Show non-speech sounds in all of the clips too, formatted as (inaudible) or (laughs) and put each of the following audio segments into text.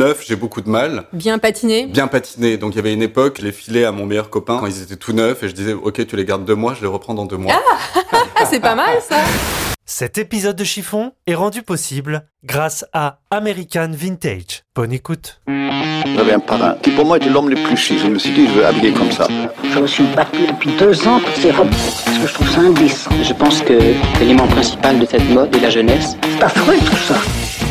neuf, j'ai beaucoup de mal. Bien patiné Bien patiné. Donc il y avait une époque, je les filais à mon meilleur copain quand ils étaient tout neufs et je disais, ok, tu les gardes deux mois, je les reprends dans deux mois. Ah, (laughs) c'est pas mal ça Cet épisode de Chiffon est rendu possible grâce à American Vintage. Bonne écoute. J'avais un parrain qui pour moi était l'homme le plus chic. Je me suis dit, je veux habiller comme ça. Je me suis battu depuis deux ans pour ces robes parce que je trouve ça indécent. Je pense que l'élément principal de cette mode est la jeunesse. C'est affreux tout ça.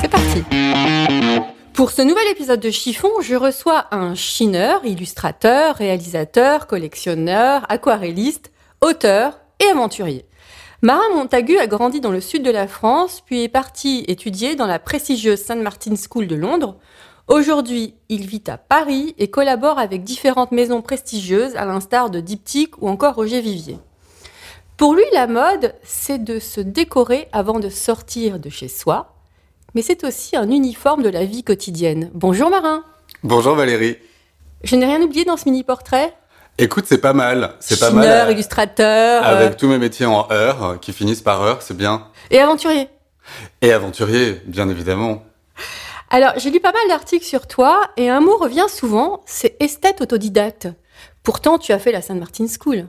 c'est parti Pour ce nouvel épisode de Chiffon, je reçois un chineur, illustrateur, réalisateur, collectionneur, aquarelliste, auteur et aventurier. Marin Montagu a grandi dans le sud de la France, puis est parti étudier dans la prestigieuse St. Martin's School de Londres. Aujourd'hui, il vit à Paris et collabore avec différentes maisons prestigieuses, à l'instar de Diptyque ou encore Roger Vivier. Pour lui, la mode, c'est de se décorer avant de sortir de chez soi, mais c'est aussi un uniforme de la vie quotidienne. Bonjour Marin Bonjour Valérie. Je n'ai rien oublié dans ce mini-portrait? Écoute, c'est pas mal. C'est pas mal. euh, illustrateur Avec euh, tous mes métiers en heure, euh, qui finissent par heure, c'est bien. et aventurier? Et aventurier, bien évidemment. Alors, j'ai lu pas mal d'articles sur toi et un mot revient souvent, c'est esthète autodidacte. Pourtant, tu as fait la Saint Martin School,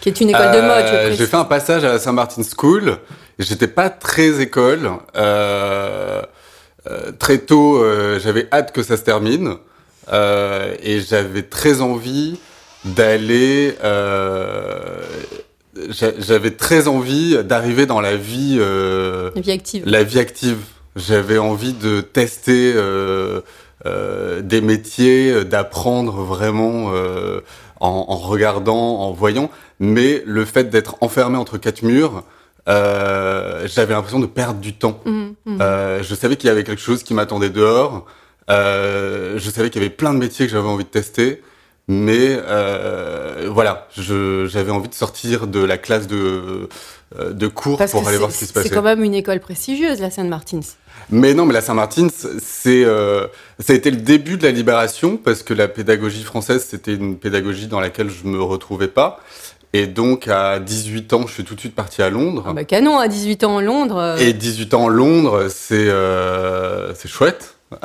qui est une école de mode. je Euh. J'ai fait un passage à la Saint Martin School. J'étais pas très école. Euh, euh, très tôt, j'avais hâte que ça se termine. Et j'avais très envie d'aller... j'a- j'avais très envie d'arriver dans la vie... La vie active. la vie active. J'avais envie de tester euh, euh, des métiers, d'apprendre vraiment euh, en, en regardant, en voyant. Mais le fait d'être enfermé entre quatre murs, euh, j'avais l'impression de perdre du temps. Mhm, mhm. Euh, je savais qu'il y avait quelque chose qui m'attendait dehors. Euh, je savais qu'il y avait plein de métiers que j'avais envie de tester. Mais euh, voilà, j'avais envie de sortir de la classe de, de cours Parce pour aller c'est- voir ce qui se passait. c'est quand même une école prestigieuse, la Saint Martin's. Mais non, mais la Saint-Martin, c'est, euh, ça a été le début de la libération parce que la pédagogie française, c'était une pédagogie dans laquelle je me retrouvais pas. Et donc, à 18 ans, je suis tout de suite parti à Londres. Ah bah canon, à 18 ans à Londres. euh, Et 18 ans à Londres, c'est euh, c'est chouette. (laughs)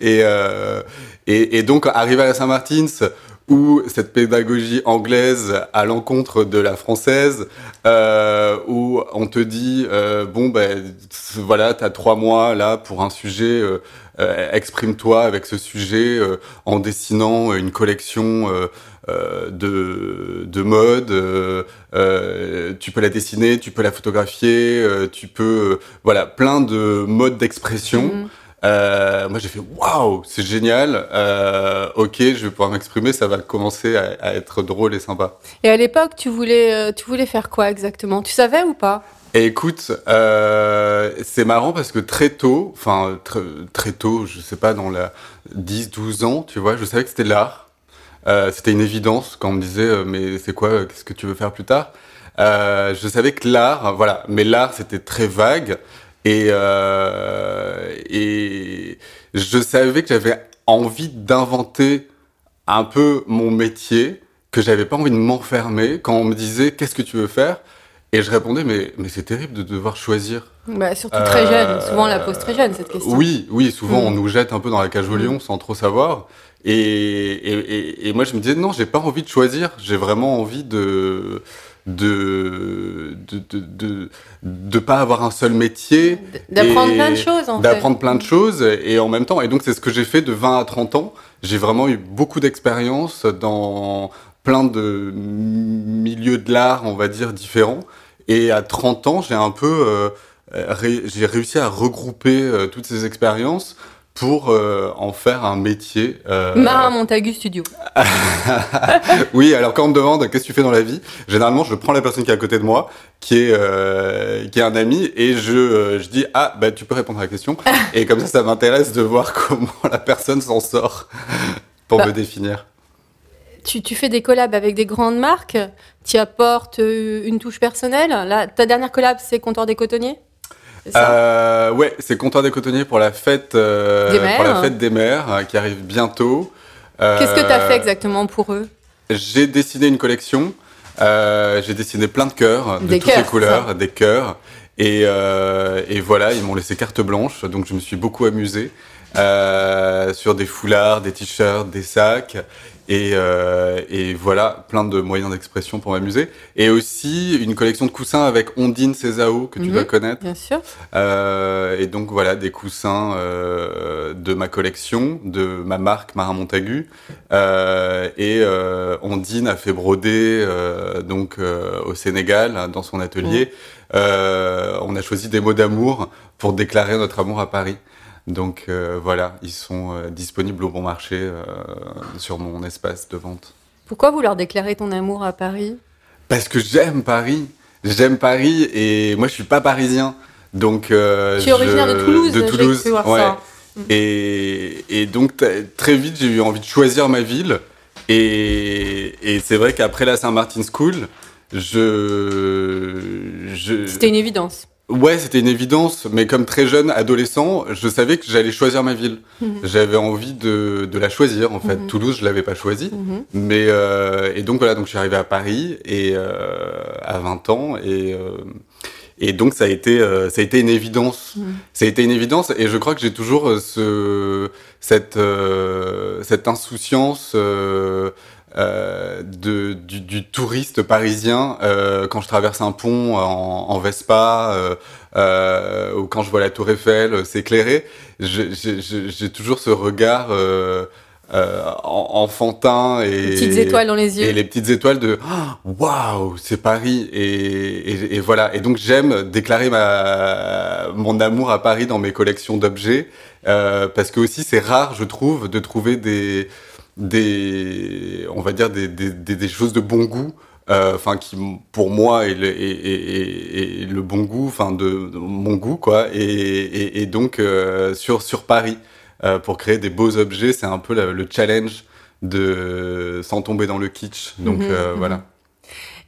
et, euh, et, et donc, arriver à la Saint-Martin's, où cette pédagogie anglaise à l'encontre de la française, euh, où on te dit, euh, bon, ben voilà, t'as trois mois là pour un sujet, euh, euh, exprime-toi avec ce sujet euh, en dessinant une collection euh, de, de mode. tu peux la dessiner, tu peux la photographier, tu peux, voilà, plein de modes d'expression. mhm. Euh, moi, j'ai fait waouh, c'est génial. Euh, ok, je vais pouvoir m'exprimer, ça va commencer à, à être drôle et sympa. Et à l'époque, tu voulais, euh, tu voulais faire quoi exactement? Tu savais ou pas? Et écoute, euh, c'est marrant parce que très tôt, enfin très, très tôt, je sais pas, dans la 10-12 ans, tu vois, je savais que c'était l'art. C'était une évidence quand on me disait mais c'est quoi, qu'est-ce que tu veux faire plus tard? Je savais que l'art, voilà, mais l'art c'était très vague et euh, et je savais que j'avais envie d'inventer un peu mon métier, que j'avais pas envie de m'enfermer quand on me disait qu'est-ce que tu veux faire? Et je répondais, mais, mais c'est terrible de devoir choisir. bah, Surtout très jeune. Euh, Souvent, on la pose très jeune, cette question. Oui, oui, souvent Mm. on nous jette un peu dans la cage au lion Mm. sans trop savoir. Et, et, et, et moi je me disais, non, j'ai pas envie de choisir, j'ai vraiment envie de de de, de, de, de pas avoir un seul métier. D'apprendre plein de choses, en fait. D'apprendre plein de choses et en même temps. Et donc c'est ce que j'ai fait de 20 à 30 ans. J'ai vraiment eu beaucoup d'expérience dans plein de milieux de l'art, on va dire, différents. Et à 30 ans, j'ai un peu, euh, ré- j'ai réussi à regrouper euh, toutes ces expériences pour euh, en faire un métier. euh, Marin Montagu Studio. (laughs) oui, alors quand on me demande qu'est-ce que tu fais dans la vie, généralement je prends la personne qui est à côté de moi, qui est euh, qui est un ami, et je euh, je dis ah bah tu peux répondre à la question, (laughs) et comme ça ça m'intéresse de voir comment la personne s'en sort pour Bah. me définir. Tu, tu fais des collabs avec des grandes marques, tu apportes euh, une touche personnelle. Là, ta dernière collab, c'est Comptoir des Cotonniers? Ça Euh, ouais, c'est comptoir des cotonniers pour la fête euh, Des mères. pour la fête des mères euh, qui arrive bientôt. Qu'est-ce que tu as fait exactement pour eux? J'ai dessiné une collection. Euh, j'ai dessiné plein de cœurs de Des toutes cœurs, les couleurs, des cœurs. Et, euh, et voilà, ils m'ont laissé carte blanche, donc je me suis beaucoup amusé euh, sur des foulards, des t-shirts, des sacs. Et, euh, et voilà, plein de moyens d'expression pour m'amuser. Et aussi une collection de coussins avec Ondine Césao, que tu Mhm. dois connaître. Bien sûr. Euh, et donc voilà, des coussins euh, de ma collection, de ma marque Marin Montagu. Euh, et euh, Ondine a fait broder euh, donc euh, au Sénégal dans son atelier. Euh, on a choisi des mots d'amour pour déclarer notre amour à Paris. Donc euh, voilà, ils sont euh, disponibles au bon marché euh, sur mon espace de vente. Pourquoi vouloir déclarer ton amour à Paris? Parce que j'aime Paris. J'aime Paris et moi je suis pas parisien. Donc euh, Tu es originaire je- de Toulouse, de Toulouse, voir ouais. ça. Et, et donc très vite j'ai eu envie de choisir ma ville. Et, et c'est vrai qu'après la Saint-Martin School, je, je C'était une évidence. Ouais, c'était une évidence, mais comme très jeune adolescent, je savais que j'allais choisir ma ville. Mhm. J'avais envie de, de la choisir, en fait. Mhm. Toulouse, je l'avais pas choisie. Mhm. Mais euh, et donc voilà, donc je suis arrivé à Paris et euh, à 20 ans et euh, et donc ça a été euh, ça a été une évidence. Ça a été une évidence et je crois que j'ai toujours euh, ce cette euh, cette insouciance euh, de, du, du touriste parisien euh, quand je traverse un pont en, en Vespa euh, euh, ou quand je vois la Tour Eiffel euh, s'éclairer, j'ai toujours ce regard euh, euh, en- enfantin et Les petites étoiles dans les yeux. et les petites étoiles de Ah, waouh, c'est Paris et, et, et voilà. Et donc j'aime déclarer ma mon amour à Paris dans mes collections d'objets euh, parce que aussi c'est rare, je trouve, de trouver des des on va dire des des, choses de bon goût. euh, Enfin, qui pour moi est le, est, est- est- est le bon goût, enfin de, de mon goût quoi. Et, et, et donc euh, sur sur Paris euh, pour créer des beaux objets, c'est un peu le, le challenge de sans tomber dans le kitsch. Donc Mhm, voilà.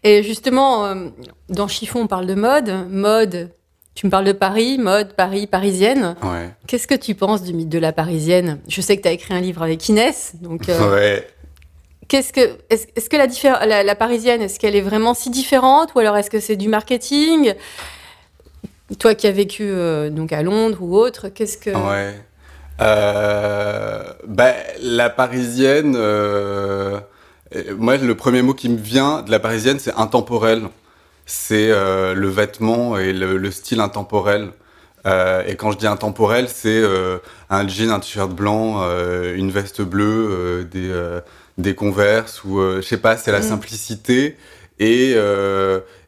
Et justement, dans Chiffon, on parle de mode. Mode, tu me parles de Paris, mode, Paris, parisienne. Ouais. Qu'est-ce que tu penses du mythe de la parisienne? Je sais que tu as écrit un livre avec Inès. Donc, euh, Ouais. qu'est-ce que, est-ce, que la, la, la parisienne, est-ce qu'elle est vraiment si différente? Ou alors est-ce que c'est du marketing? Toi qui as vécu euh, donc à Londres ou autre, qu'est-ce que. Ouais. Euh, bah, la parisienne, moi, le premier mot qui me vient de la parisienne, c'est intemporel. C'est euh, le vêtement et le, le style intemporel. Euh, et quand je dis intemporel, c'est euh, un jean, un t-shirt blanc, une veste bleue, des, des converses, ou je sais pas, c'est la Mm. simplicité et,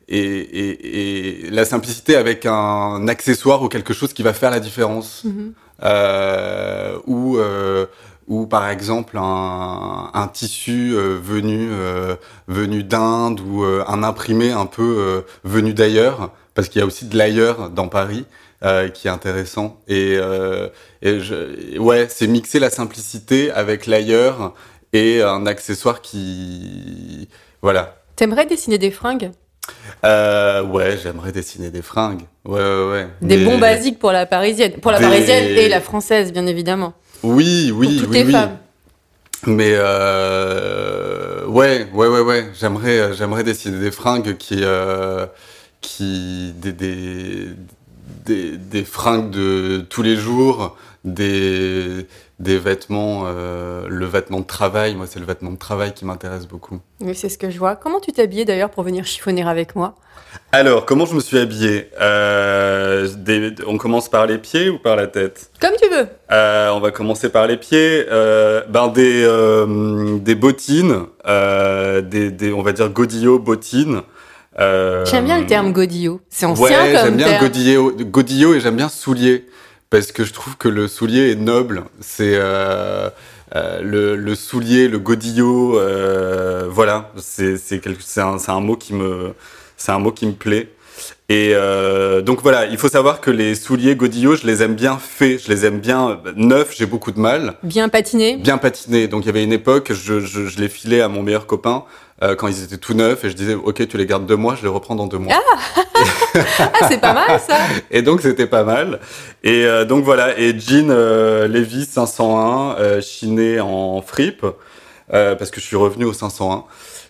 et, et, et la simplicité avec un accessoire ou quelque chose qui va faire la différence Mhm. euh, ou ou par exemple un, un tissu euh, venu euh, venu d'Inde ou euh, un imprimé un peu venu d'ailleurs parce qu'il y a aussi de l'ailleurs dans Paris qui est intéressant et, et je, ouais c'est mixer la simplicité avec l'ailleurs et un accessoire qui voilà T'aimerais dessiner des fringues? Euh, ouais j'aimerais dessiner des fringues ouais ouais, ouais. Des Mais- bons basiques pour la parisienne. Pour la Des- parisienne et la française, bien évidemment. Oui oui pour toutes oui les oui femmes. Mais euh, ouais, ouais, ouais, ouais. J'aimerais, euh, j'aimerais dessiner des fringues qui, euh, qui, des, des, des, des fringues de tous les jours, des, des vêtements, euh, le vêtement de travail. Moi, c'est le vêtement de travail qui m'intéresse beaucoup. Oui, c'est ce que je vois. Comment tu t'habillais d'ailleurs pour venir chiffonner avec moi? Alors, comment je me suis habillé Euh, des- On commence par les pieds ou par la tête Comme tu veux. Euh, on va commencer par les pieds. Euh, ben des, des bottines, des, des, on va dire godillot bottines. J'aime bien le terme godillot. C'est ancien Ouais, comme j'aime bien terme. godillot, godillot et j'aime bien soulier. parce que je trouve que le soulier est noble. C'est euh, le, le soulier, le godillot, euh, voilà, c'est un, c'est un mot qui me c'est un mot qui me plaît. Et euh, donc voilà, il faut savoir que les souliers godillots, je les aime bien faits, je les aime bien euh, neufs. J'ai beaucoup de mal Bien patiné. bien patiné. Donc il y avait une époque, je, je, je les filais à mon meilleur copain euh, quand ils étaient tout neufs et je disais ok tu les gardes deux mois, je les reprends dans deux mois. Ah, (laughs) c'est pas mal ça. Et donc c'était pas mal. Et euh, donc voilà, et jean Levi's 501 euh, chiné en fripe parce que je suis revenu au 501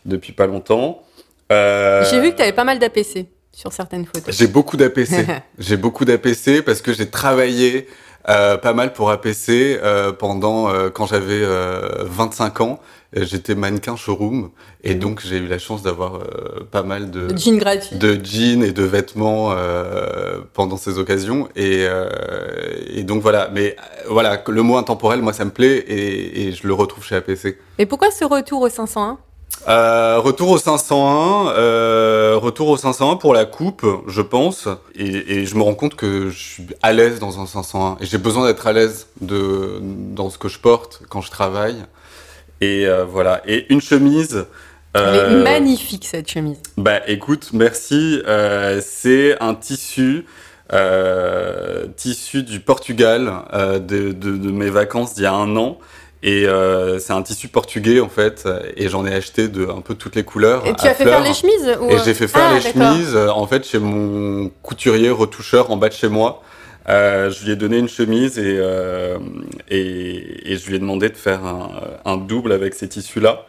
depuis pas longtemps. Euh, J'ai vu que t'avais pas mal d'APC sur certaines photos. J'ai beaucoup d'APC. (laughs) j'ai beaucoup d'APC parce que j'ai travaillé euh, pas mal pour APC euh, pendant euh, quand j'avais euh, 25 ans. Euh, J'étais mannequin showroom et donc j'ai eu la chance d'avoir euh, pas mal de Le jean gratuit. de jeans et de vêtements euh, pendant ces occasions et, euh, et donc voilà mais voilà le mot intemporel moi ça me plaît et, et je le retrouve chez APC Et pourquoi ce retour au 501 euh, retour au 501, euh, retour au 501 pour la coupe, je pense, et, et je me rends compte que je suis à l'aise dans un 501 et j'ai besoin d'être à l'aise de dans ce que je porte quand je travaille. Et euh, voilà. Et une chemise. Elle est magnifique cette chemise. bah écoute, merci. C'est un tissu, tissu du Portugal de, de, de mes vacances d'il y a un an. Et euh, c'est un tissu portugais en fait, et j'en ai acheté de un peu toutes les couleurs. Et tu as fait fleurs. faire les chemises ou... Et j'ai fait faire Ah, les d'accord. chemises euh, en fait chez mon couturier retoucheur en bas de chez moi. Euh, je lui ai donné une chemise et, euh, et, et je lui ai demandé de faire un, un double avec ces tissus-là.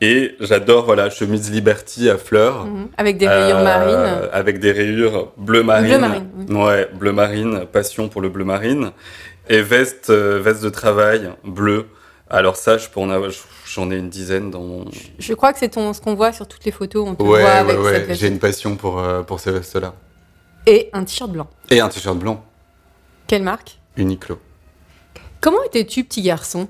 Et j'adore voilà chemise Liberty à fleurs. Mhm. Avec des rayures Euh, marines. Avec des rayures bleu marine. Bleu marine. Ouais, bleu marine, passion pour le bleu marine. Et veste, euh, veste de travail bleu. Alors ça, j'en ai une dizaine dans mon. Je crois que c'est ce qu'on voit sur toutes les photos. On te Ouais, voit ouais, avec. J'ai une passion pour, euh, pour ces vestes-là. Et un t-shirt blanc. Et un t-shirt blanc, Quelle marque? Uniqlo. Comment étais-tu petit garçon?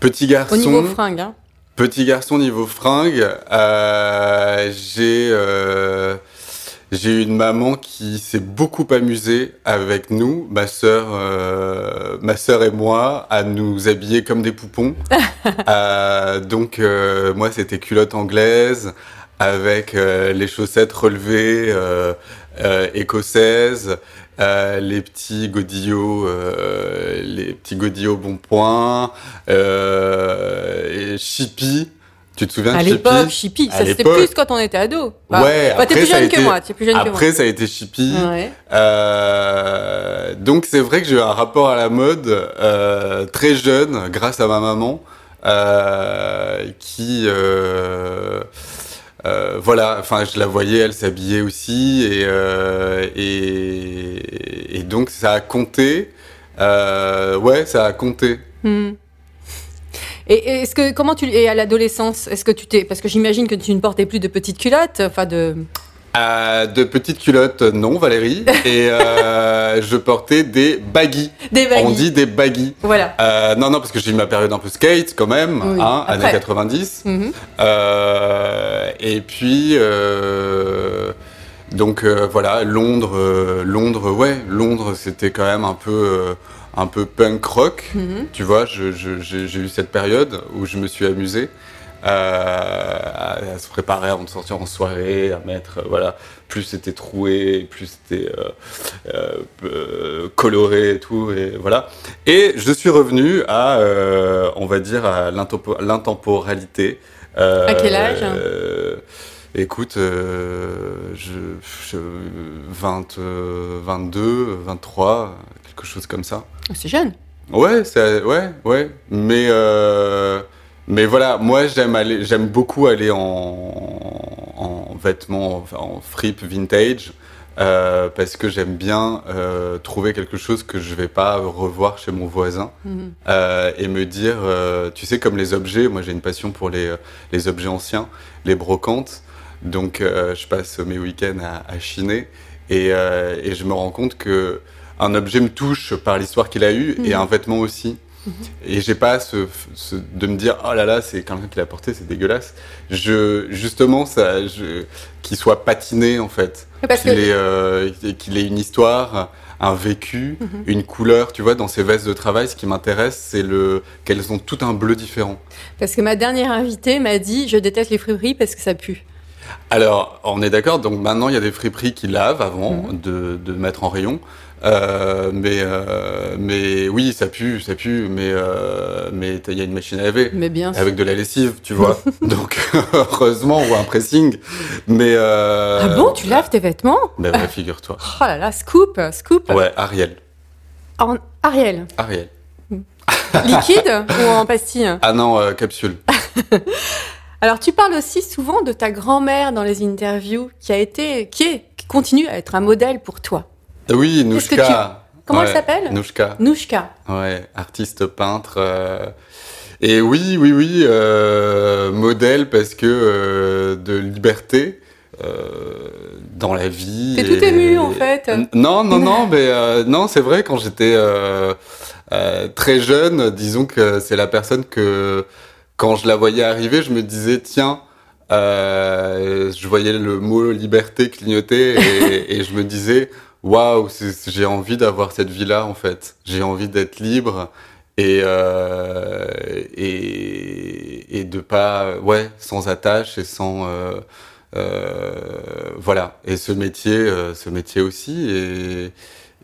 Petit garçon. Au niveau fringues, hein Petit garçon niveau fringue, euh, j'ai euh, j'ai eu une maman qui s'est beaucoup amusée avec nous, ma sœur, euh, ma sœur et moi, à nous habiller comme des poupons. (laughs) Euh, donc euh, moi c'était culotte anglaise avec euh, les chaussettes relevées euh, euh, écossaises, euh, les petits godillots, euh, les petits godillots bon point, euh, et Chippy. Tu te souviens À de l'époque, Chippy Chippy, À ça c'était l'époque. plus quand on était ado. Ouais, bah, t'es plus jeune que été- moi, t'es plus jeune Après, ça a été Chippy. que moi. Ouais. Euh, donc c'est vrai que j'ai eu un rapport à la mode euh, très jeune grâce à ma maman euh, qui euh, euh, voilà enfin je la voyais elle s'habillait aussi et, euh, et et donc ça a compté euh, ouais ça a compté Hmm. Et est-ce que comment tu et à l'adolescence, est-ce que tu t'es parce que j'imagine que tu ne portais plus de petites culottes, enfin de Euh, de petites culottes non Valérie (laughs) et euh, je portais des baggy des baggy. on dit des baggy Voilà. Euh, non, non, parce que j'ai eu ma période un peu skate quand même, Oui, hein, années 90. Mhm. Et puis, donc voilà, Londres, Londres, ouais, Londres, c'était quand même un peu, un peu punk rock. Mhm. Tu vois, j'ai eu cette période où je me suis amusé. euh, à, à se préparer avant de sortir en soirée, à mettre, euh, voilà, plus c'était troué, plus c'était euh, coloré et tout, et voilà. Et je suis revenu à, on va dire, à l'intempo- l'intemporalité. À quel âge? Écoute, je, je 20, euh, 22, 23, quelque chose comme ça. C'est jeune. Ouais, c'est ouais, ouais. Mais euh, mais voilà, moi j'aime aller, j'aime beaucoup aller en, en vêtements, enfin, en fripe vintage. euh, parce que j'aime bien euh, trouver quelque chose que je vais pas revoir chez mon voisin Mhm. euh, et me dire, tu sais, comme les objets, moi j'ai une passion pour les, les objets anciens, les brocantes. Donc je passe mes week-ends à, à chiner et, et je me rends compte que un objet me touche par l'histoire qu'il a eu et Mhm. un vêtement aussi. Et j'ai pas ce, ce- de me dire oh là là c'est quelqu'un qui l'a porté c'est dégueulasse. Je justement ça qu'il soit patiné en fait qu'il que ait, euh, ait une histoire un vécu, une couleur. Tu vois, dans ces vestes de travail, ce qui m'intéresse, c'est le qu'elles ont tout un bleu différent. Parce que ma dernière invitée m'a dit Je déteste les friperies parce que ça pue. Alors, on est d'accord. Donc maintenant, il y a des friperies qui lavent avant Mhm. de, de mettre en rayon. Euh, mais euh, mais oui, ça pue, ça pue. Mais euh, mais il y a une machine à laver. Mais bien sûr. Avec de la lessive, tu vois. (laughs) Donc, (laughs) heureusement, ou un pressing. Mais. Ah bon, tu laves tes vêtements? Ben ouais, figure-toi. Oh là là, scoop, scoop. Ouais, Ariel. En- Ariel, Ariel. (laughs) liquide ou en pastille? Ah non, capsule. Alors, tu parles aussi souvent de ta grand-mère dans les interviews, qui a été, qui est, qui continue à être un modèle pour toi. Oui, Qu'est-ce que Nouchka. Comment Ouais, elle s'appelle Nouchka. Nouchka. Ouais, artiste peintre. euh, Et oui, oui, oui, euh, modèle parce que euh, de liberté euh, dans la vie. T'es tout ému, en fait. Non, non, non, (laughs) mais euh, non, c'est vrai. Quand j'étais euh, euh, très jeune, disons que c'est la personne que quand je la voyais arriver, je me disais tiens. euh, je voyais le mot liberté clignoter et, (laughs) et je me disais waouh, j'ai envie d'avoir cette vie-là en fait. J'ai envie d'être libre et, euh, et et de pas ouais sans attache et sans euh, euh, voilà et ce métier euh, ce métier aussi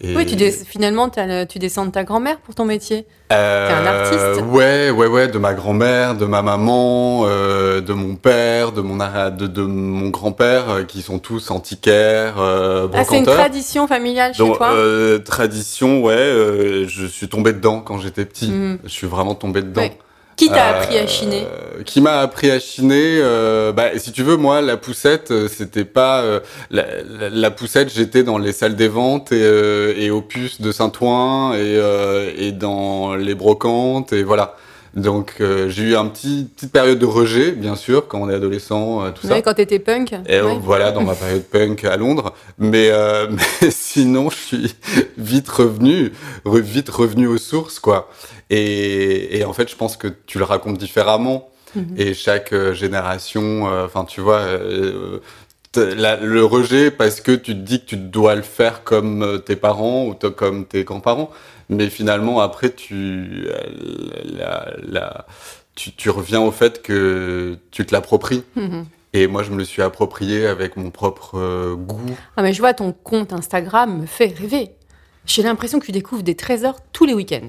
et Oui, tu finalement, le- tu descends de ta grand-mère pour ton métier. euh, T'es un artiste. Ouais, ouais, ouais, de ma grand-mère, de ma maman, euh, de mon père, de mon de, de mon grand-père, euh, qui sont tous antiquaires, euh, Ah, c'est une tradition familiale chez Donc, toi euh, tradition, ouais, euh, je suis tombé dedans quand j'étais petit. Mhm. Je suis vraiment tombé dedans. Ouais. Qui t'a Euh, appris à chiner Qui m'a appris à chiner euh, bah, Si tu veux, moi, la poussette, euh, c'était pas... euh, la, la- la poussette, j'étais dans les salles des ventes et, euh, et puce de Saint-Ouen et, euh, et dans les brocantes et voilà. Donc euh, j'ai eu un petit petite période de rejet, bien sûr, quand on est adolescent, euh, tout ça. Ouais, quand t'étais punk Et ouais. voilà, dans ma période punk à Londres. Mais, euh, (laughs) mais sinon, je suis vite revenu, re- vite revenu aux sources, quoi. Et, et en fait, je pense que tu le racontes différemment. Mhm. Et chaque euh, génération, euh, enfin, tu vois, euh, la- le rejet parce que tu te dis que tu dois le faire comme euh, tes parents ou comme tes grands-parents. Mais finalement, après, tu, la, la- tu, tu reviens au fait que tu te l'appropries. Mhm. Et moi, je me le suis approprié avec mon propre euh, goût. Ah, mais je vois ton compte Instagram me fait rêver. J'ai l'impression que tu découvres des trésors tous les week-ends.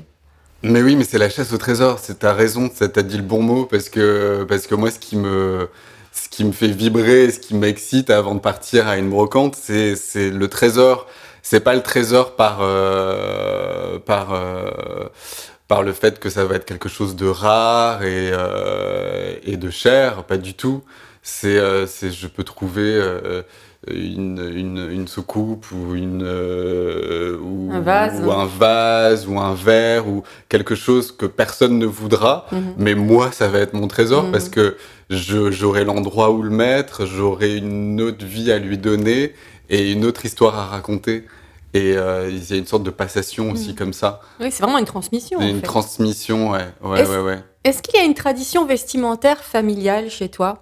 Mais oui, mais c'est la chasse au trésor. C'est ta raison. ça- T'as dit le bon mot parce que parce que moi, ce qui me ce qui me fait vibrer, ce qui m'excite avant de partir à une brocante, c'est c'est le trésor. C'est pas le trésor par euh, par euh, par le fait que ça va être quelque chose de rare et euh, et de cher, pas du tout. C'est euh, c'est je peux trouver euh, une, une, une soucoupe ou une euh, ou, Un vase. ou un vase ou un verre ou quelque chose que personne ne voudra Mhm. mais moi ça va être mon trésor Mhm. parce que j'aurai l'endroit où le mettre j'aurai une autre vie à lui donner et une autre histoire à raconter et euh, il y a une sorte de passation aussi Mhm. comme ça Oui, c'est vraiment une transmission. en une fait. transmission ouais ouais Est-ce- ouais ouais Est-ce qu'il y a une tradition vestimentaire familiale chez toi?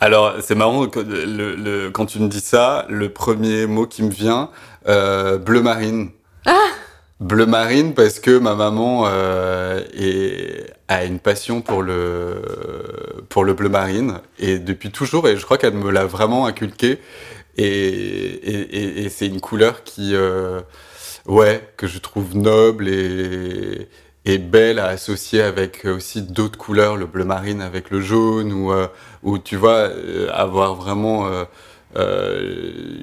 Alors, c'est marrant, que le, le- quand tu me dis ça, le premier mot qui me vient, euh, bleu marine. Bleu marine parce que ma maman euh, est- a une passion pour le, pour le bleu marine et depuis toujours, et je crois qu'elle me l'a vraiment inculqué. Et, et, et- et c'est une couleur qui, euh, ouais, que je trouve noble et, et belle à associer avec aussi d'autres couleurs, le bleu marine avec le jaune, ou, euh, ou tu vois, euh, avoir vraiment euh,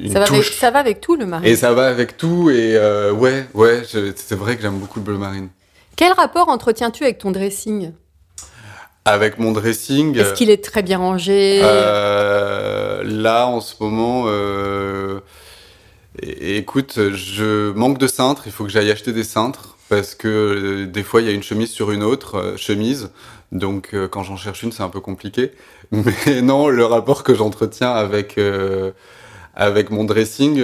une ça va, avec, ça va avec tout le mari. Et ça va avec tout, et ouais, ouais, c'est vrai que j'aime beaucoup le bleu marine. Quel rapport entretiens-tu avec ton dressing? Avec mon dressing, Est-ce qu'il est très bien rangé euh, là en ce moment, euh, écoute, je manque de cintres, il faut que j'aille acheter des cintres parce que euh, des fois il y a une chemise sur une autre euh, chemise, donc euh, quand j'en cherche une c'est un peu compliqué. (laughs) Mais non, le rapport que j'entretiens avec euh, avec mon dressing.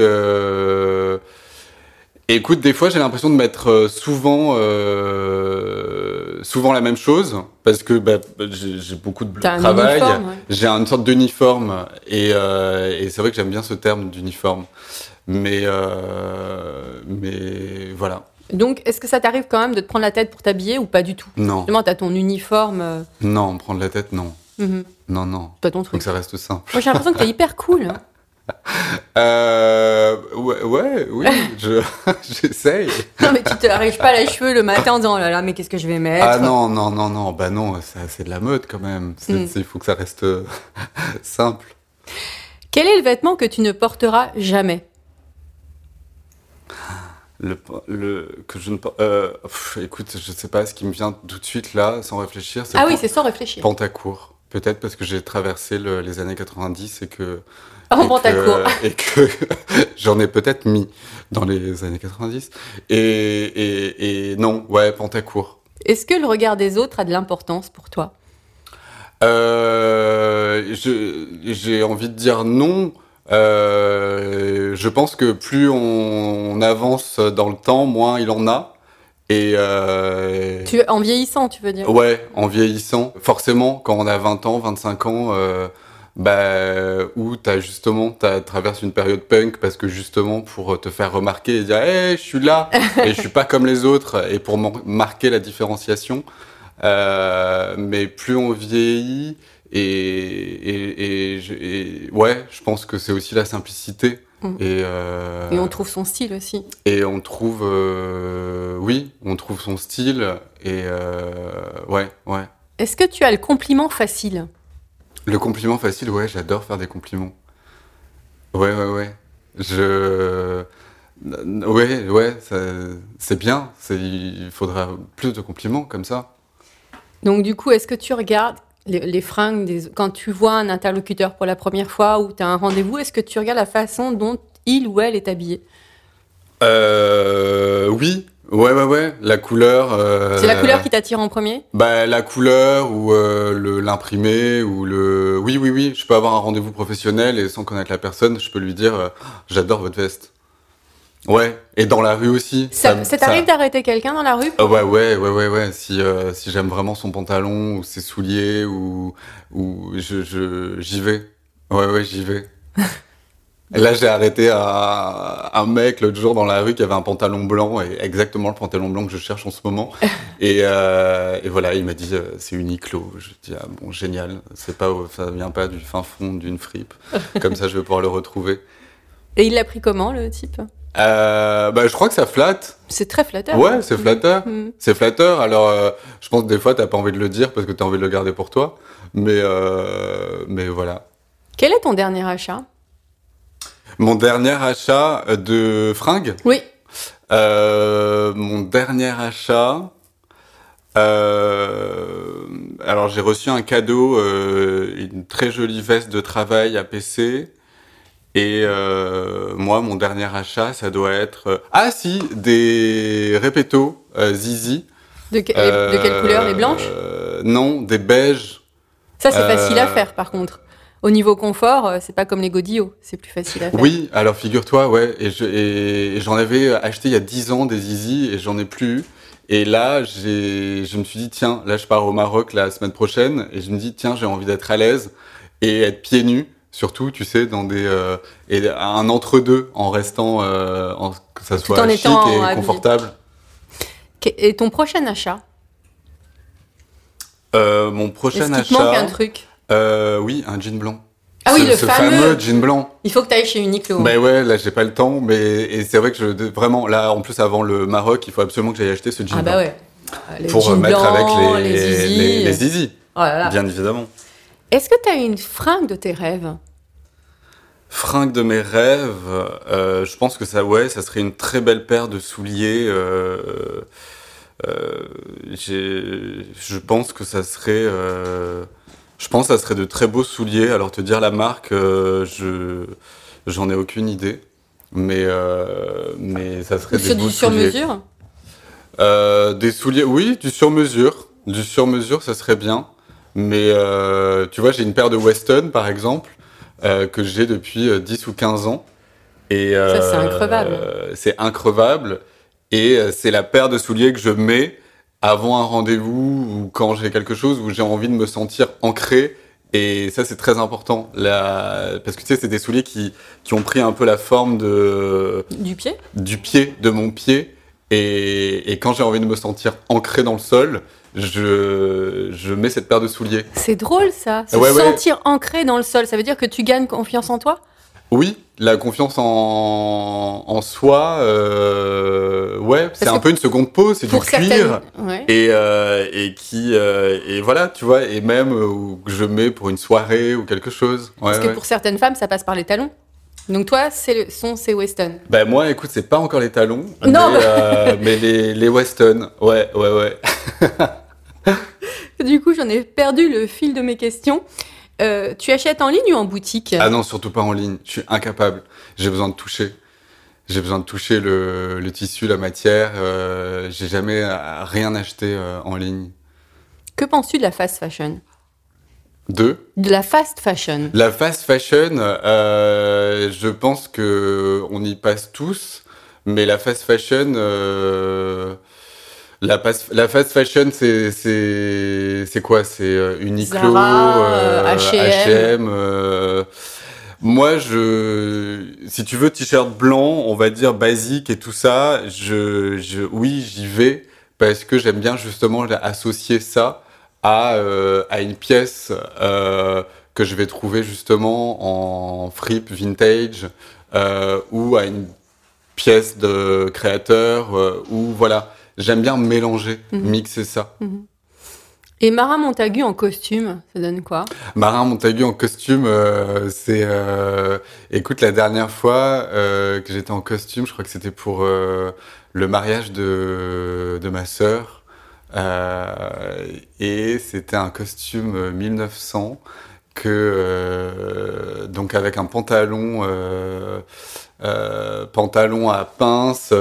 Écoute, des fois j'ai l'impression de mettre euh, souvent euh, souvent la même chose parce que bah, j'ai beaucoup de T'as un travail. uniforme, ouais. J'ai une sorte d'uniforme et, euh, et c'est vrai que j'aime bien ce terme d'uniforme. Mais, euh, mais voilà. Donc, est-ce que ça t'arrive quand même de te prendre la tête pour t'habiller ou pas du tout? Non, Justement, t'as ton uniforme. non, prendre la tête, non. mhm, Non, non. pas ton Faut truc. que ça reste simple. Moi, j'ai l'impression que t'es (laughs) hyper cool. (laughs) Euh, ouais, ouais, oui, je, (laughs) j'essaye. Non, mais tu te arraches pas les cheveux le matin en disant oh là là, mais qu'est-ce que je vais mettre? Ah non, non, non, non, bah non, c'est de la mode quand même. Mm. c'est- Il faut que ça reste (laughs) simple. Quel est le vêtement que tu ne porteras jamais? Le, le, que je ne, euh, pff, écoute, je sais pas, ce qui me vient tout de suite là, sans réfléchir, c'est Ah oui, c'est sans réfléchir. Pantacourt. Peut-être parce que j'ai traversé le- les années 90 et que. En et pantacourt. que- Et que (laughs) j'en ai peut-être mis dans les années 90. Et, et, et non, ouais, Pantacourt. Est-ce que le regard des autres a de l'importance pour toi? Euh, j'ai envie de dire non. Euh, je pense que plus on, on avance dans le temps, moins il en a. Et euh, tu, En vieillissant, tu veux dire? Ouais, en vieillissant, forcément, quand on a 20 ans, 25 ans, euh, bah, où t'as justement, t'as traversé une période punk parce que justement pour te faire remarquer et dire, hey, je suis là et je suis pas comme les autres et pour mar- marquer la différenciation. Euh, mais plus on vieillit et, et, et, et ouais, je pense que c'est aussi la simplicité. Mm. Et, euh, Et on trouve son style aussi. et on trouve, euh, oui, on trouve son style et euh, ouais, ouais. Est-ce que tu as le compliment facile? Le compliment facile, ouais, j'adore faire des compliments. Ouais, ouais, ouais. Je, ouais, ouais, ça- c'est bien. Il faudra plus de compliments comme ça. Donc du coup, est-ce que tu regardes les, les fringues des... quand tu vois un interlocuteur pour la première fois ou tu as un rendez-vous Est-ce que tu regardes la façon dont il ou elle est habillé? Euh, oui, ouais, ouais, ouais. La couleur. euh, C'est la couleur qui t'attire en premier? Bah, la couleur ou euh, le, l'imprimé ou le. Oui, oui, oui. Je peux avoir un rendez-vous professionnel et sans connaître la personne, je peux lui dire euh, j'adore votre veste. Ouais. Et dans la rue aussi. Ça, me- ça t'arrive d'arrêter quelqu'un dans la rue? Ah ouais, ouais, ouais, ouais, ouais. Si, euh, si j'aime vraiment son pantalon ou ses souliers ou, ou je, je, j'y vais. Ouais, ouais, j'y vais. (laughs) Et Là, j'ai arrêté un, un mec l'autre jour dans la rue qui avait un pantalon blanc et exactement le pantalon blanc que je cherche en ce moment. (laughs) et, euh, et voilà, il m'a dit euh, c'est Uniqlo. Je dis ah bon génial, c'est pas ça vient pas du fin fond d'une fripe. (laughs) Comme ça, je vais pouvoir le retrouver. Et il l'a pris comment, le type? Euh, bah, je crois que ça flatte. C'est très flatteur. Ouais, c'est flatteur. Mhm. C'est flatteur. Alors, euh, je pense que des fois, t'as pas envie de le dire parce que t'as envie de le garder pour toi. Mais, euh, mais voilà. Quel est ton dernier achat? Mon dernier achat de fringues. Oui. Euh, mon dernier achat. euh, alors, j'ai reçu un cadeau, euh, une très jolie veste de travail à PC. Et euh, moi, mon dernier achat, ça doit être. euh, ah, si, des répétos Zizi. De, que- de quelle couleur Les blanches? Euh, Non, des beiges. Ça, c'est facile à faire, par contre. Au niveau confort, euh, c'est pas comme les godillots. C'est plus facile à faire. Oui, alors figure-toi, ouais, et je- et j'en avais acheté il y a 10 ans des Zizi et j'en ai plus eu. Et là, je me suis dit, tiens, là, je pars au Maroc la semaine prochaine et je me dis, tiens, j'ai envie d'être à l'aise et être pieds nus, surtout, tu sais, dans des, euh, et un entre-deux en restant, euh, en- que ça soit chic étant et confortable. Et ton prochain achat? Euh, mon prochain qu'il te manque un achat, truc? Euh, oui, un jean blanc. Ah oui, Ce- le ce fameux. jean blanc. Il faut que tu ailles chez Uniqlo. Ben ouais, là j'ai pas le temps, mais et c'est vrai que je vraiment là en plus avant le Maroc, il faut absolument que j'aille acheter ce jean ah bah blanc ouais. Euh, Les pour jeans mettre blancs, avec les les zizi. les, les zizi, Oh là là. bien évidemment. Est-ce que tu as une fringue de tes rêves? Fringue de mes rêves, euh, je pense que ça ouais, ça serait une très belle paire de souliers. Euh, euh, j'ai- je pense que ça serait, euh, je pense que ça serait de très beaux souliers. Alors te dire la marque, euh, je j'en ai aucune idée, mais euh, mais ça serait des beaux du sur souliers. mesure Euh, des souliers, oui, du sur-mesure. Du sur-mesure, ça serait bien. Mais euh, tu vois, j'ai une paire de Weston, par exemple, euh, que j'ai depuis euh, 10 ou 15 ans. Et, euh, Ça, c'est increvable. euh, c'est increvable. Et euh, c'est la paire de souliers que je mets avant un rendez-vous ou quand j'ai quelque chose où j'ai envie de me sentir ancré. Et ça, c'est très important. La... Parce que tu sais, c'est des souliers qui, qui ont pris un peu la forme de, Du pied? du pied, de mon pied. Et, et quand j'ai envie de me sentir ancré dans le sol, je, je mets cette paire de souliers. C'est drôle ça, se Ouais, ouais. sentir ancré dans le sol. Ça veut dire que tu gagnes confiance en toi? Oui, la confiance en, en soi, euh, ouais, c'est un peu une seconde peau, c'est du cuir. Ouais. Et, euh, et qui euh, et voilà tu vois et même où que je mets pour une soirée ou quelque chose ouais, Parce que ouais. pour certaines femmes, ça passe par les talons. Donc toi, c'est le son, c'est Weston. Ben, moi écoute c'est pas encore les talons Non, mais les les Weston ouais ouais ouais (laughs) Du coup, j'en ai perdu le fil de mes questions. Euh, tu achètes en ligne ou en boutique? Ah non surtout pas en ligne. Je suis incapable. J'ai besoin de toucher. J'ai besoin de toucher le, le tissu la matière. Euh, j'ai jamais euh, rien acheté euh, en ligne. Que penses-tu de la fast fashion? Deux De la fast fashion. La fast fashion, je pense que on y passe tous, mais la fast fashion, la, la fast fashion, c'est c'est c'est quoi? C'est euh, Uniqlo, euh, H&M. H&M, euh, moi, je, si tu veux, t-shirt blanc, on va dire basique et tout ça, je, je, oui, j'y vais parce que j'aime bien justement associer ça à, euh, à une pièce euh, que je vais trouver justement en fripe vintage euh, ou à une pièce de créateur euh, ou voilà. J'aime bien mélanger, Mhm. mixer ça. Et Marin Montagu en costume, ça donne quoi? Marin Montagu en costume, euh, c'est. euh, écoute, la dernière fois euh, que j'étais en costume, je crois que c'était pour le mariage de, de ma sœur. Et c'était un costume euh, 1900 que donc avec un pantalon pantalon à pince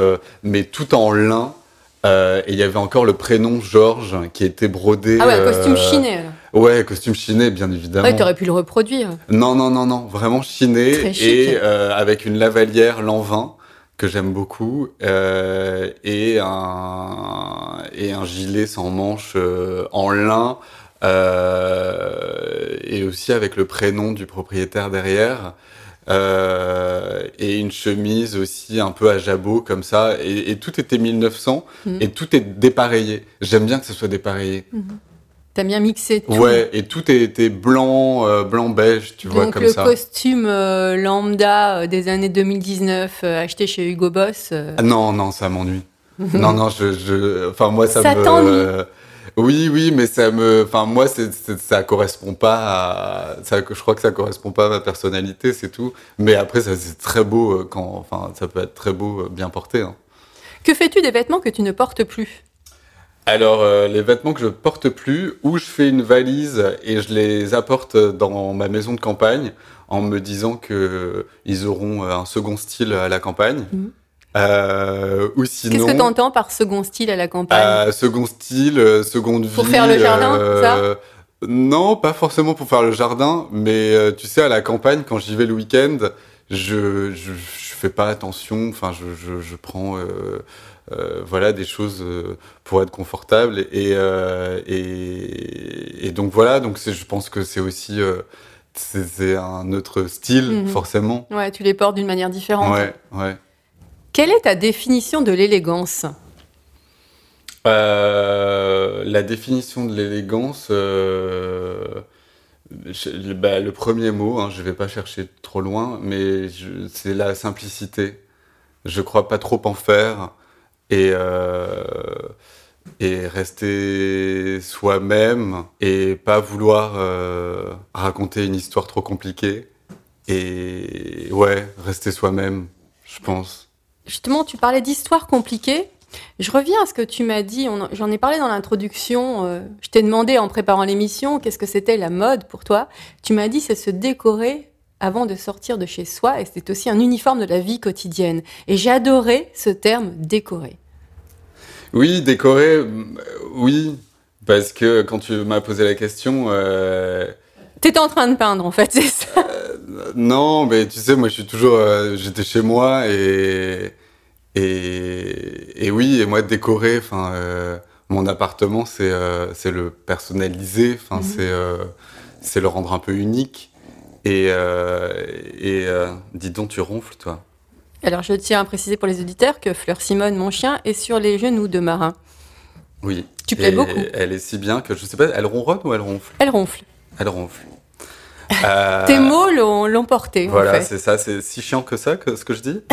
mais tout en lin Euh, et il y avait encore le prénom Georges qui était brodé Ah ouais, costume euh, chiné. alors. Ouais, costume chiné, bien évidemment. Ouais, t'aurais pu le reproduire. Non, non, non, non, vraiment chiné Très chic. et euh, avec une lavalière Lanvin que j'aime beaucoup euh, et un et un gilet sans manches euh, en lin euh, et aussi avec le prénom du propriétaire derrière. Euh, et une chemise aussi un peu à jabot comme ça et, et tout était 1900 Mhm. et tout est dépareillé j'aime bien que ce soit dépareillé T'as bien mixé tout. Ouais, et tout était blanc, euh, blanc beige, tu vois, Donc comme le ça. costume euh, lambda des années 2019 euh, acheté chez Hugo Boss. Ah, non, non, ça m'ennuie. non, non, je, je, enfin moi ça, Ça me. Oui, oui, mais ça me, enfin moi ça correspond pas à, ça, je crois que ça correspond pas à ma personnalité, c'est tout. Mais après ça c'est très beau euh, quand, enfin ça peut être très beau euh, bien porté. hein. Que fais-tu des vêtements que tu ne portes plus? Alors, euh, les vêtements que je porte plus, ou je fais une valise et je les apporte dans ma maison de campagne en me disant que ils auront un second style à la campagne. Mhm. Euh, ou Qu'est-ce sinon, que t'entends par second style à la campagne euh, second style, euh, seconde vie. Pour faire le jardin, euh, Non, pas forcément pour faire le jardin, mais tu sais, à la campagne, quand j'y vais le week-end, je, je, je fais pas attention. Enfin, je, je, je prends euh, voilà des choses euh, pour être confortable et euh, et, et donc voilà. Donc je pense que c'est aussi c'est c'est un autre style Mhm. forcément. Ouais, tu les portes d'une manière différente. Ouais, ouais. Quelle est ta définition de l'élégance? Euh, la définition de l'élégance, euh, bah, le premier mot, hein, je vais pas chercher trop loin, mais c'est la simplicité. Je crois pas trop en faire et, euh, rester soi-même et pas vouloir raconter une histoire trop compliquée. Et ouais, rester soi-même, je pense. Justement, tu parlais d'histoires compliquées. Je reviens à ce que tu m'as dit. J'en ai parlé dans l'introduction. euh, je t'ai demandé en préparant l'émission qu'est-ce que c'était la mode pour toi. Tu m'as dit c'est se décorer avant de sortir de chez soi et c'est aussi un uniforme de la vie quotidienne. Et j'ai adoré ce terme décorer. Oui, décorer, euh, oui, parce que quand tu m'as posé la question, euh, T'étais en train de peindre en fait, (laughs) c'est ça. non, mais tu sais, moi je suis toujours, euh, j'étais chez moi et, et et oui, et moi décorer, enfin, euh, mon appartement, c'est euh, c'est le personnaliser, enfin, Mhm. c'est euh, c'est le rendre un peu unique. Et, euh, et euh, dis donc, tu ronfles, toi. Alors, je tiens à préciser pour les auditeurs que Fleur Simone, mon chien, est sur les genoux de Marin. Oui. Tu plais beaucoup. Elle est si bien que je sais pas, elle ronronne ou elle ronfle? Elle ronfle. Elle ronfle. (laughs) Euh, Tes mots l'ont porté, en Voilà, fait. c'est ça, c'est si chiant que ça, que ce que je dis. (laughs) (laughs)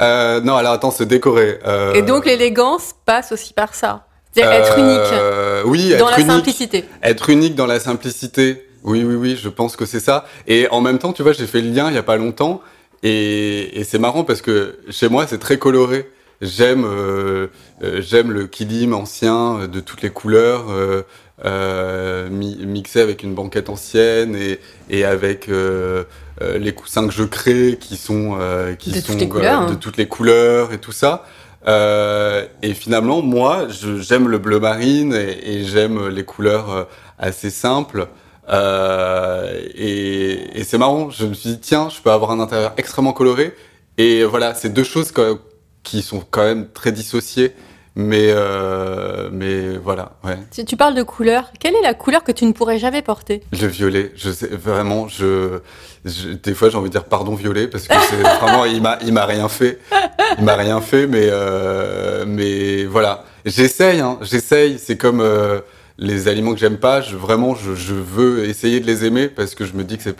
Euh, non, alors attends, se décorer. euh, Et donc, l'élégance passe aussi par ça. C'est-à-dire être unique euh, Oui, dans être la unique. simplicité. Être unique dans la simplicité. Oui, oui, oui, je pense que c'est ça. Et en même temps, tu vois, j'ai fait le lien il y a pas longtemps. Et, et c'est marrant parce que chez moi, c'est très coloré. J'aime euh, euh, j'aime le kilim ancien euh, de toutes les couleurs, euh, euh, mi- mixé avec une banquette ancienne et, et avec les coussins que je crée qui sont, euh, qui De sont toutes couleurs, de hein. toutes les couleurs et tout ça. Euh, et finalement, moi, j'aime le bleu marine et, et j'aime les couleurs assez simples. Euh, et et c'est marrant, je me suis dit, tiens, je peux avoir un intérieur extrêmement coloré. Et voilà, c'est deux choses que- qui sont quand même très dissociées. Mais, euh, mais voilà, ouais. Si tu parles de couleur, quelle est la couleur que tu ne pourrais jamais porter? Le violet, je sais vraiment, je, je- des fois j'ai envie de dire pardon violet parce que c'est (laughs) vraiment il m'a il m'a rien fait, il m'a rien fait, mais euh, mais voilà, j'essaye, hein, j'essaye. C'est comme euh, les aliments que j'aime pas, je, vraiment je, je veux essayer de les aimer parce que je me dis que c'est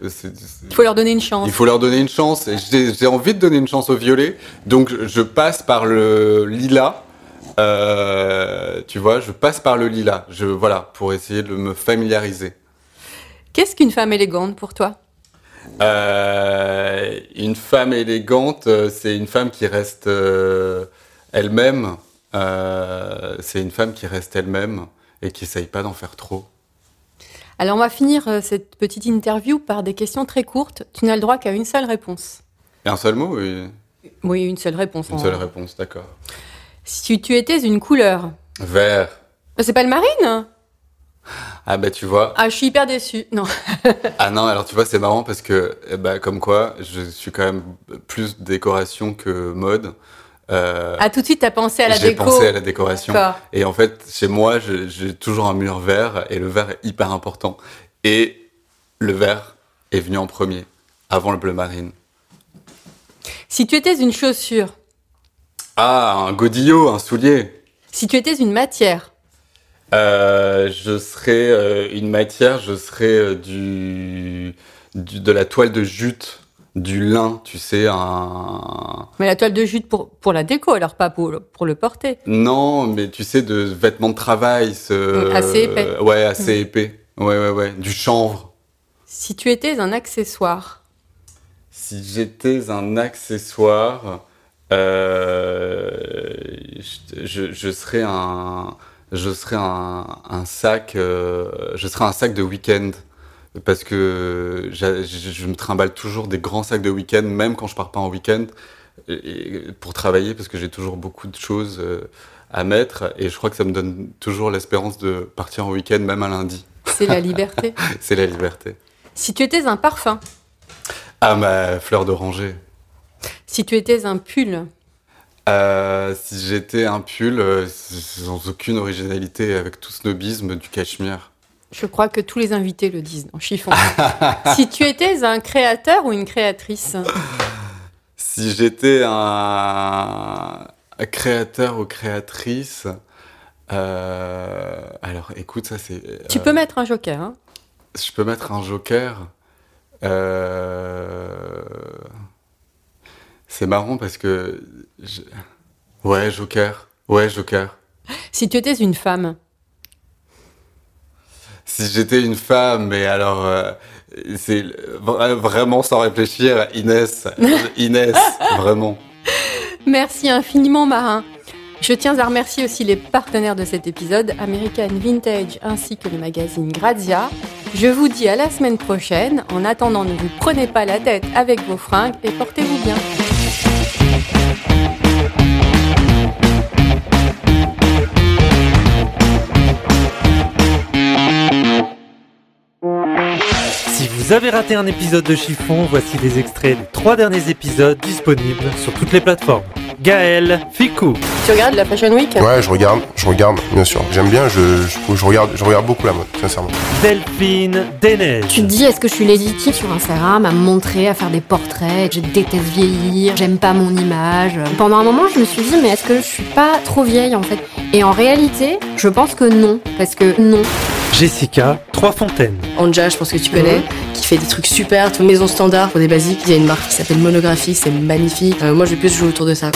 Il faut leur donner une chance. il faut leur donner une chance. Et J'ai envie de donner une chance au violet, donc je, passe par le lilas. Euh, tu vois, je passe par le lilas. Je voilà pour essayer de me familiariser. Qu'est-ce qu'une femme élégante pour toi? Euh, une femme élégante, euh, c'est une femme qui reste euh, elle-même. C'est une femme qui reste elle-même et qui essaye pas d'en faire trop. Alors, on va finir euh, cette petite interview par des questions très courtes. Tu n'as le droit qu'à une seule réponse. Et un seul mot, oui. Oui, une seule réponse. Une en- seule réponse, d'accord. Si tu étais une couleur, Vert. Bah, c'est pas le marine Ah bah tu vois. Ah, je suis hyper déçue. Non. (laughs) Ah non, alors tu vois, c'est marrant parce que, eh bah, comme quoi, je suis quand même plus décoration que mode. Euh, Ah, tout de suite, t'as pensé à la J'ai déco. pensé à la décoration. Et en fait, chez moi, j'ai toujours un mur vert et le vert est hyper important. Et le vert est venu en premier, avant le bleu marine. Si tu étais une chaussure, Ah, un godillot, un soulier. si tu étais une matière, Euh, je serais euh, une matière, je serais du, du- de la toile de jute, du lin, tu sais, un... mais la toile de jute pour, pour la déco, alors pas pour, le- pour le porter. Non, mais tu sais, de vêtements de travail. Ce... Mm, assez épais. ouais, assez épais. Ouais, ouais, ouais. Du chanvre. Si tu étais un accessoire, Si j'étais un accessoire, euh, je serais un, je serais un, un sac, euh, je serais un sac de week-end parce que je, me trimballe toujours des grands sacs de week-end, même quand je pars pas en week-end, pour travailler parce que j'ai toujours beaucoup de choses euh, à mettre et je crois que ça me donne toujours l'espérance de partir en week-end, même un lundi. c'est la liberté. (laughs) C'est la liberté. si tu étais un parfum, Ah ma fleur d'oranger. si tu étais un pull, Euh, si j'étais un pull euh, sans aucune originalité, avec tout snobisme du cachemire. Je crois que tous les invités le disent dans Chiffon. (laughs) si tu étais un créateur ou une créatrice, (sighs) Si j'étais un... un créateur ou créatrice, euh, alors écoute, ça c'est. tu euh, peux mettre un joker. hein. Je peux mettre un joker. Euh, C'est marrant parce que. je- Ouais, joker. Ouais, joker. Si tu étais une femme, Si j'étais une femme, mais alors, euh, c'est vra- vraiment sans réfléchir, Inès, (laughs) Inès, vraiment. merci infiniment Marin. Je tiens à remercier aussi les partenaires de cet épisode, American Vintage ainsi que le magazine Grazia. Je vous dis à la semaine prochaine. En attendant, ne vous prenez pas la tête avec vos fringues et portez-vous bien. Vous avez raté un épisode de Chiffon, voici des extraits des trois derniers épisodes disponibles sur toutes les plateformes. Gaël Ficou. Tu regardes la Fashion Week? Ouais, je regarde, je regarde, bien sûr. J'aime bien, je, je, je regarde, je regarde beaucoup la mode, sincèrement. Delphine Denez. Tu te dis, est-ce que je suis légitime sur Instagram à me montrer, à faire des portraits, je déteste vieillir, j'aime pas mon image? Pendant un moment, je me suis dit, mais est-ce que je suis pas trop vieille en fait? Et en réalité, je pense que non, parce que non. Jessica Trois-Fontaines. Anja, je pense que tu connais, qui fait des trucs super, maison standard pour des basiques. Il y a une marque qui s'appelle Monographie, c'est magnifique. Euh, moi, je vais plus jouer autour de ça.